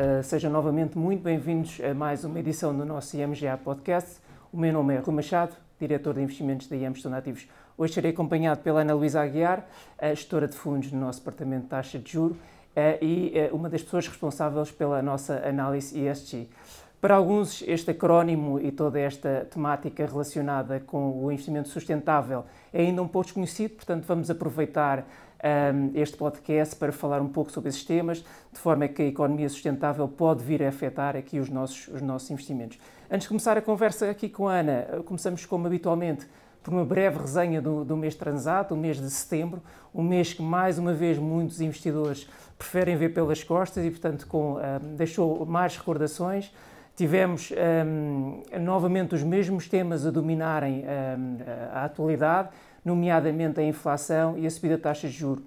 uh, sejam novamente muito bem-vindos a mais uma edição do nosso IMGA Podcast. O meu nome é Rui Machado, diretor de investimentos da IEM Gestão Ativos. Hoje serei acompanhado pela Ana Luísa Aguiar, gestora de fundos no nosso departamento de taxa de juro uh, e uh, uma das pessoas responsáveis pela nossa análise ESG. Para alguns, este acrónimo e toda esta temática relacionada com o investimento sustentável é ainda um pouco desconhecido, portanto, vamos aproveitar um, este podcast para falar um pouco sobre esses temas, de forma que a economia sustentável pode vir a afetar aqui os nossos, os nossos investimentos. Antes de começar a conversa aqui com a Ana, começamos como habitualmente por uma breve resenha do, do mês transado, o mês de setembro, um mês que mais uma vez muitos investidores preferem ver pelas costas e, portanto, com, um, deixou mais recordações. Tivemos um, novamente os mesmos temas a dominarem um, a atualidade, nomeadamente a inflação e a subida da taxa de juros.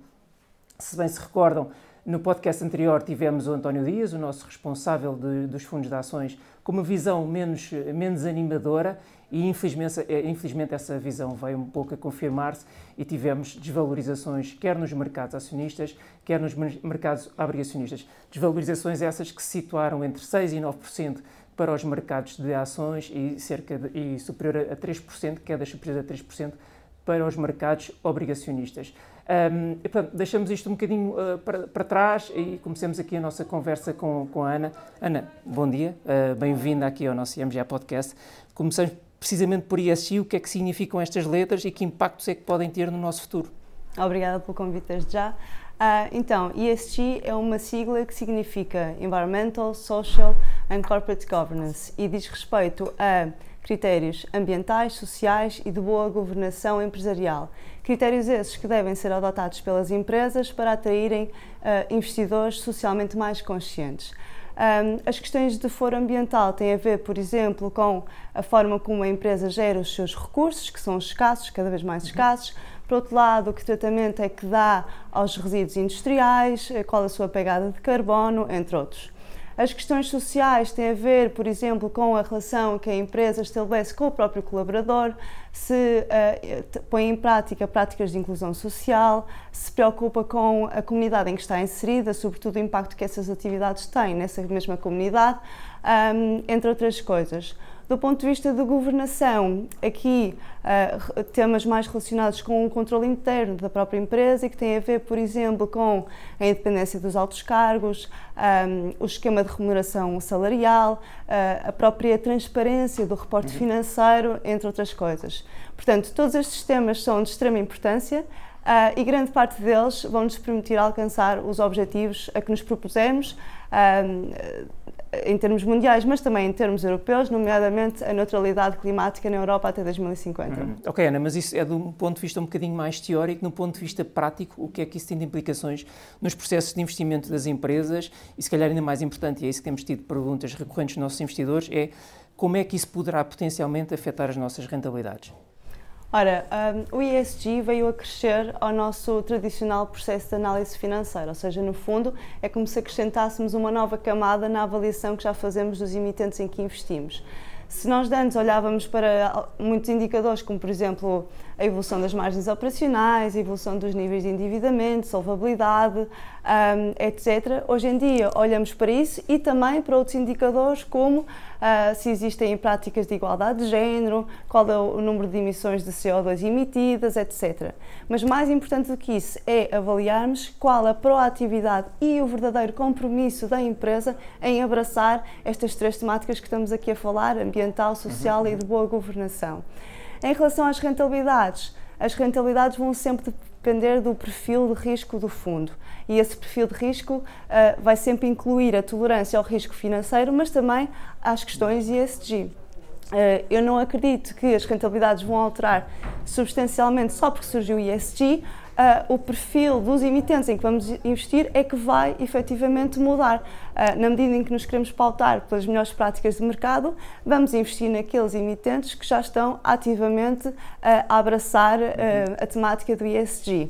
Se bem se recordam, no podcast anterior tivemos o António Dias, o nosso responsável de, dos fundos de ações, com uma visão menos, menos animadora e infelizmente, eh, infelizmente essa visão veio um pouco a confirmar-se e tivemos desvalorizações quer nos mercados acionistas, quer nos mercados obrigacionistas. Desvalorizações essas que se situaram entre 6% e 9% para os mercados de ações e cerca de, e superior a 3%, quedas superiores a 3% para os mercados obrigacionistas. Um, e, portanto, deixamos isto um bocadinho uh, para, para, trás e comecemos aqui a nossa conversa com, com a Ana. Ana, bom dia, uh, bem-vinda aqui ao nosso IMGA Podcast. Começamos precisamente por ESG, o que é que significam estas letras e que impactos é que podem ter no nosso futuro? Obrigada pelo convite desde já. Uh, então, ESG é uma sigla que significa Environmental, Social and Corporate Governance e diz respeito a critérios ambientais, sociais e de boa governação empresarial. Critérios esses que devem ser adotados pelas empresas para atraírem uh, investidores socialmente mais conscientes. Um, as questões de foro ambiental têm a ver, por exemplo, com a forma como a empresa gera os seus recursos, que são escassos, cada vez mais escassos. Por outro lado, que tratamento é que dá aos resíduos industriais, qual a sua pegada de carbono, entre outros. As questões sociais têm a ver, por exemplo, com a relação que a empresa estabelece com o próprio colaborador, se uh, põe em prática práticas de inclusão social, se preocupa com a comunidade em que está inserida, sobretudo o impacto que essas atividades têm nessa mesma comunidade, um, entre outras coisas. Do ponto de vista de governação, aqui uh, temas mais relacionados com o controle interno da própria empresa e que têm a ver, por exemplo, com a independência dos altos cargos, um, o esquema de remuneração salarial, uh, a própria transparência do reporte uhum. financeiro, entre outras coisas. Portanto, todos estes temas são de extrema importância. Uh, e grande parte deles vão nos permitir alcançar os objetivos a que nos propusemos, uh, em termos mundiais, mas também em termos europeus, nomeadamente a neutralidade climática na Europa até 2050. Uhum. Ok, Ana, mas isso é de um ponto de vista um bocadinho mais teórico, no ponto de vista prático, o que é que isso tem de implicações nos processos de investimento das empresas e, se calhar, ainda mais importante, e é isso que temos tido perguntas recorrentes dos nossos investidores, é como é que isso poderá potencialmente afetar as nossas rentabilidades? Ora, um, o ESG veio a crescer ao nosso tradicional processo de análise financeira, ou seja, no fundo, é como se acrescentássemos uma nova camada na avaliação que já fazemos dos emitentes em que investimos. Se nós antes olhávamos para muitos indicadores, como por exemplo a evolução das margens operacionais, a evolução dos níveis de endividamento, solvabilidade, um, etc., hoje em dia olhamos para isso e também para outros indicadores, como uh, se existem práticas de igualdade de género, qual é o número de emissões de CO2 emitidas, etc. Mas mais importante do que isso é avaliarmos qual a proatividade e o verdadeiro compromisso da empresa em abraçar estas três temáticas que estamos aqui a falar, ambiental, social e de boa governação. Em relação às rentabilidades, as rentabilidades vão sempre depender do perfil de risco do fundo. E esse perfil de risco uh, vai sempre incluir a tolerância ao risco financeiro, mas também às questões ESG. Uh, eu não acredito que as rentabilidades vão alterar substancialmente só porque surgiu o ESG, uh, o perfil dos emitentes em que vamos investir é que vai efetivamente mudar. Uh, na medida em que nos queremos pautar pelas melhores práticas de mercado, vamos investir naqueles emitentes que já estão ativamente uh, a abraçar a temática do ESG.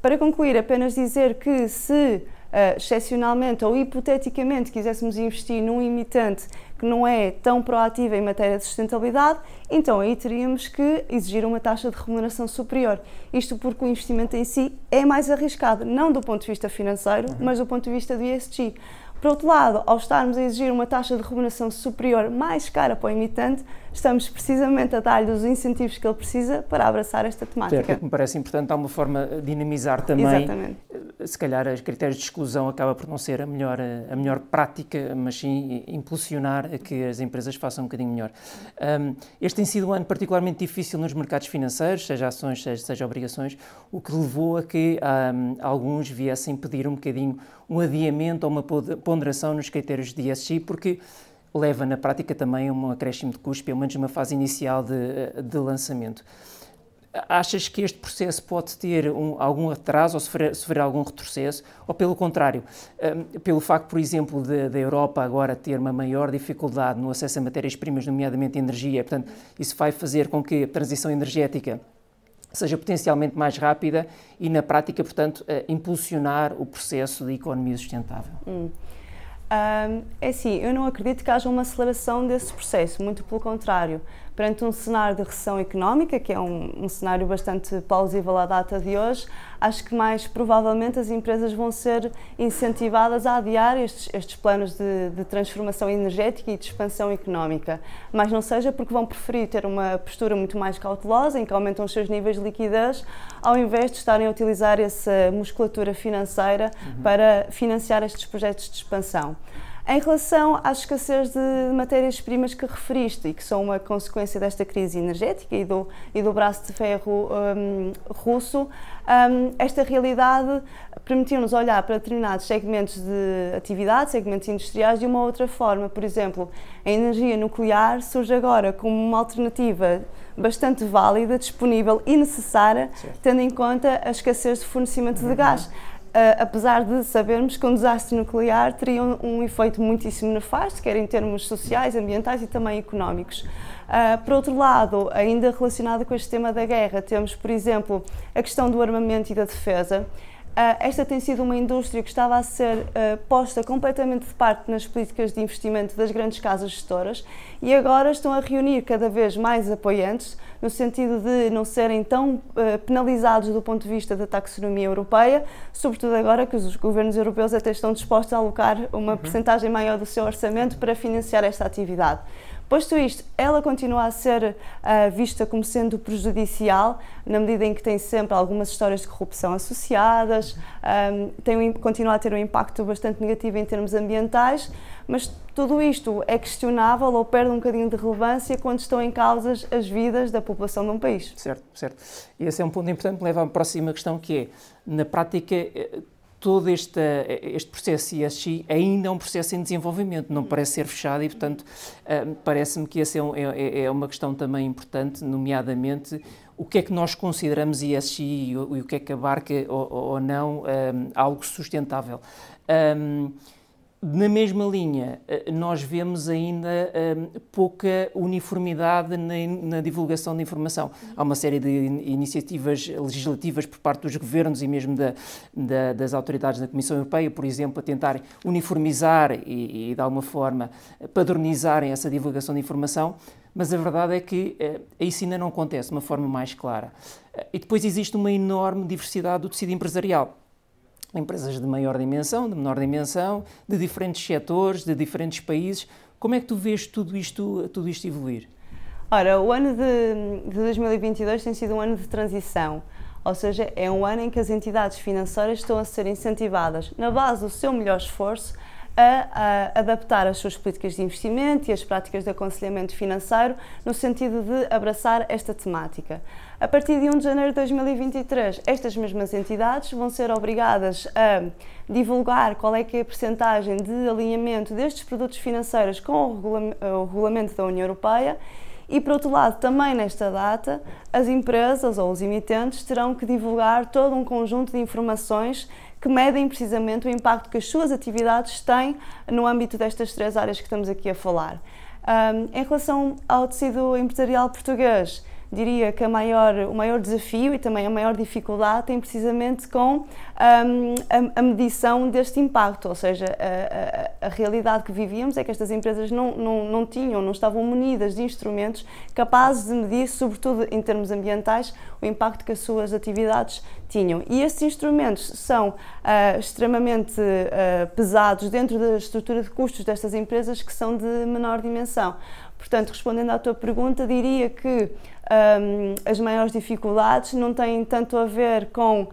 Para concluir, apenas dizer que se uh, excepcionalmente ou hipoteticamente quiséssemos investir num emitente que não é tão proativo em matéria de sustentabilidade, então aí teríamos que exigir uma taxa de remuneração superior. Isto porque o investimento em si é mais arriscado, não do ponto de vista financeiro, uhum. mas do ponto de vista do ESG. Por outro lado, ao estarmos a exigir uma taxa de remuneração superior mais cara para o emitente, estamos precisamente a dar-lhe os incentivos que ele precisa para abraçar esta temática. Certo, me parece importante, há uma forma de dinamizar também. Exatamente. Eh, se calhar os critérios de exclusão acaba por não ser a melhor, a melhor prática, mas sim impulsionar a que as empresas façam um bocadinho melhor. Um, este tem sido um ano particularmente difícil nos mercados financeiros, seja ações, seja, seja obrigações, o que levou a que um, alguns viessem pedir um bocadinho um adiamento ou uma ponderação nos critérios de ESG, porque leva na prática também a um acréscimo de custos, pelo menos numa fase inicial de, de lançamento. Achas que este processo pode ter um, algum atraso ou sofrer, sofrer, algum retrocesso? Ou, pelo contrário, um, pelo facto, por exemplo, da Europa agora ter uma maior dificuldade no acesso a matérias-primas, nomeadamente energia, portanto, isso vai fazer com que a transição energética seja potencialmente mais rápida e, na prática, portanto, uh, impulsionar o processo de economia sustentável? Hum. Um, é assim, eu não acredito que haja uma aceleração desse processo, muito pelo contrário perante um cenário de recessão económica, que é um, um, cenário bastante plausível à data de hoje, acho que mais provavelmente as empresas vão ser incentivadas a adiar estes, estes planos de, de, transformação energética e de expansão económica. Mas não seja porque vão preferir ter uma postura muito mais cautelosa, em que aumentam os seus níveis de liquidez, ao invés de estarem a utilizar essa musculatura financeira uhum. para financiar estes projetos de expansão. Em relação à escassez de matérias-primas que referiste e que são uma consequência desta crise energética e do, e do braço de ferro um, russo, um, esta realidade permitiu-nos olhar para determinados segmentos de atividade, segmentos industriais, de uma outra forma. Por exemplo, a energia nuclear surge agora como uma alternativa bastante válida, disponível e necessária, tendo em conta a escassez de fornecimento uhum. de gás apesar de sabermos que um desastre nuclear teria um, um, efeito muitíssimo nefasto, quer em termos sociais, ambientais e também económicos. Uh, por outro lado, ainda relacionado com este tema da guerra, temos, por exemplo, a questão do armamento e da defesa. Uh, esta tem sido uma indústria que estava a ser uh, posta completamente de parte nas políticas de investimento das grandes casas gestoras e agora estão a reunir cada vez mais apoiantes, no sentido de não serem tão uh, penalizados do ponto de vista da taxonomia europeia, sobretudo agora que os governos europeus até estão dispostos a alocar uma uhum. percentagem maior do seu orçamento para financiar esta atividade. Posto isto, ela continua a ser uh, vista como sendo prejudicial, na medida em que tem sempre algumas histórias de corrupção associadas, um, tem, continua a ter um impacto bastante negativo em termos ambientais, mas tudo isto é questionável ou perde um bocadinho de relevância quando estão em causas as vidas da população de um país. Certo, certo. E esse é um ponto importante que leva à próxima questão, que é, na prática, eh, todo este, este processo ESG ainda é um processo em desenvolvimento, não parece ser fechado e, portanto, eh, parece-me que essa é, é, é, uma questão também importante, nomeadamente o que é que nós consideramos ESG e o, o que é que abarca ou, ou não um, eh, algo sustentável. Um, na mesma linha, eh, nós vemos ainda um, pouca uniformidade na, na, divulgação de informação. Há uma série de iniciativas legislativas por parte dos governos e mesmo da, da, das autoridades da Comissão Europeia, por exemplo, a tentar uniformizar e, e, de alguma forma, padronizarem essa divulgação de informação, mas a verdade é que uh, isso ainda não acontece de uma forma mais clara. E depois existe uma enorme diversidade do tecido empresarial empresas de maior dimensão, de menor dimensão, de diferentes setores, de diferentes países. Como é que tu vês tudo isto, tudo isto evoluir? Ora, o ano de, de 2022 tem sido um ano de transição, ou seja, é um ano em que as entidades financeiras estão a ser incentivadas, na base do seu melhor esforço, a, a, adaptar as suas políticas de investimento e as práticas de aconselhamento financeiro no sentido de abraçar esta temática. A partir de 1 de janeiro de 2023, estas mesmas entidades vão ser obrigadas a divulgar qual é que é a percentagem de alinhamento destes produtos financeiros com o regulamento da União Europeia e, por outro lado, também nesta data, as empresas ou os emitentes terão que divulgar todo um conjunto de informações que medem precisamente o impacto que as suas atividades têm no âmbito destas três áreas que estamos aqui a falar. Um, em relação ao tecido empresarial português, diria que maior, o maior desafio e também a maior dificuldade tem precisamente com um, a, a, medição deste impacto, ou seja, a, a, a, realidade que vivíamos é que estas empresas não, não, não tinham, não estavam munidas de instrumentos capazes de medir, sobretudo em termos ambientais, o impacto que as suas atividades tinham. E estes instrumentos são uh, extremamente uh, pesados dentro da estrutura de custos destas empresas que são de menor dimensão. Portanto, respondendo à tua pergunta, diria que um, as maiores dificuldades não têm tanto a ver com uh,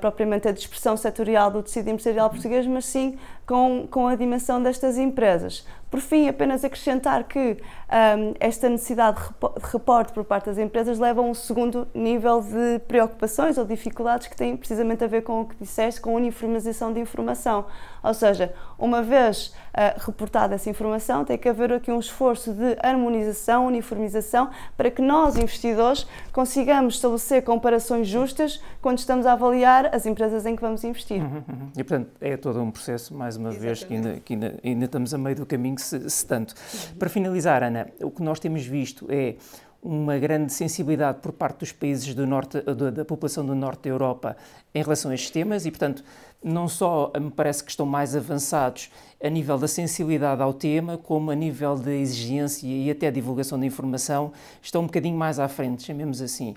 propriamente a dispersão setorial do tecido empresarial português, mas sim com, com a dimensão destas empresas. Por fim, apenas acrescentar que um, esta necessidade de reporte por parte das empresas leva a um segundo nível de preocupações ou dificuldades que têm precisamente a ver com o que disseste, com a uniformização de informação. Ou seja, uma vez uh, reportada essa informação, tem que haver aqui um esforço de harmonização, uniformização, para que nós, investidores, consigamos estabelecer comparações justas quando estamos a avaliar as empresas em que vamos investir. Uhum, uhum. E, portanto, é todo um processo, mais uma Exatamente. vez, que ainda, que ainda, ainda, estamos a meio do caminho, se, se tanto. Uhum. Para finalizar, Ana, o que nós temos visto é uma grande sensibilidade por parte dos países do norte, da, da população do norte da Europa em relação a estes temas e, portanto, não só me parece que estão mais avançados a nível da sensibilidade ao tema, como a nível da exigência e até divulgação da informação, estão um bocadinho mais à frente, chamemos assim.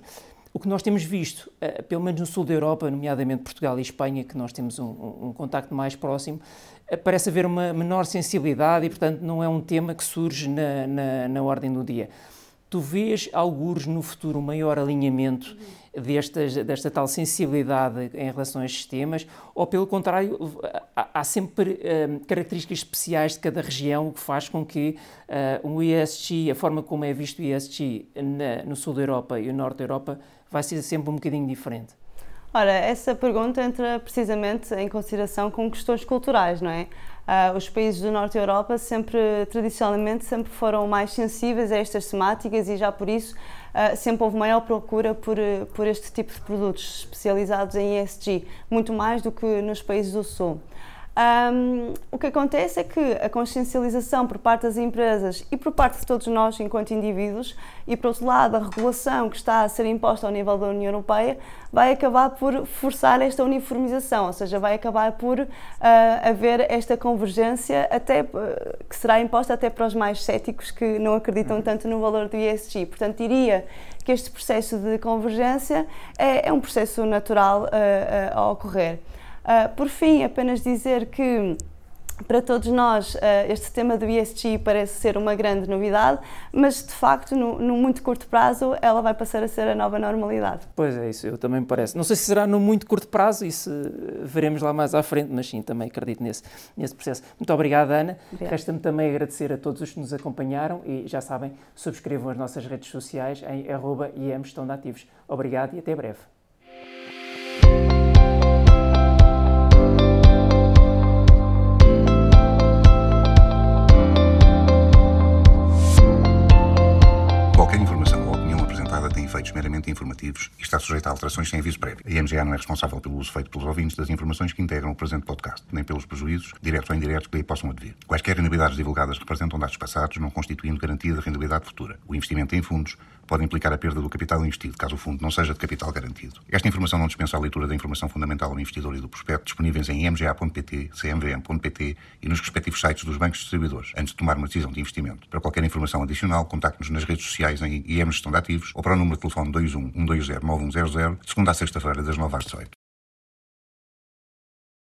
O que nós temos visto, eh, pelo menos no sul da Europa, nomeadamente Portugal e Espanha, que nós temos um, um contacto mais próximo, eh, parece haver uma menor sensibilidade e, portanto, não é um tema que surge na, na, na ordem do dia. Tu vês alguns no futuro um maior alinhamento destas, desta tal sensibilidade em relação a estes temas, ou pelo contrário, há, há sempre uh, características especiais de cada região que faz com que uh, um ESG, a forma como é visto o ESG na, no sul da Europa e no norte da Europa, vai ser sempre um bocadinho diferente? Ora, essa pergunta entra precisamente em consideração com questões culturais, não é? Uh, os países do norte da Europa sempre, tradicionalmente, sempre foram mais sensíveis a estas temáticas e já por isso uh, sempre houve maior procura por, por este tipo de produtos especializados em ESG, muito mais do que nos países do sul. Um, o que acontece é que a consciencialização por parte das empresas e por parte de todos nós enquanto indivíduos e por outro lado a regulação que está a ser imposta ao nível da União Europeia vai acabar por forçar esta uniformização, ou seja, vai acabar por uh, haver esta convergência até uh, que será imposta até para os mais céticos que não acreditam uhum. tanto no valor do ESG. Portanto, diria que este processo de convergência é, é um processo natural uh, a ocorrer. Uh, por fim, apenas dizer que para todos nós, uh, este tema do ESG parece ser uma grande novidade, mas de facto, no, no, muito curto prazo, ela vai passar a ser a nova normalidade. Pois é, isso eu também me parece. Não sei se será no muito curto prazo, isso veremos lá mais à frente, mas sim, também acredito nesse, nesse processo. Muito obrigada, Ana. Resta-me também agradecer a todos os que nos acompanharam e já sabem, subscrevam as nossas redes sociais em arroba Obrigado e até breve. Informativos e está sujeita a alterações sem aviso prévio. A IMGA não é responsável pelo uso feito pelos ouvintes das informações que integram o presente podcast, nem pelos prejuízos, diretos ou indiretos, que lhe possam advir. Quaisquer rendibilidades divulgadas representam dados passados, não constituindo garantia de rendibilidade futura. O investimento em fundos pode implicar a perda do capital investido, caso o fundo não seja de capital garantido. Esta informação não dispensa a leitura da informação fundamental ao investidor e do prospecto, disponíveis em mga.pt, cmvm.pt e nos respectivos sites dos bancos distribuidores, antes de tomar uma decisão de investimento. Para qualquer informação adicional, contacte-nos nas redes sociais em IM Gestão de Ativos ou para o número de telefone 21 120 9100, de segunda a sexta-feira, das 9 às 18.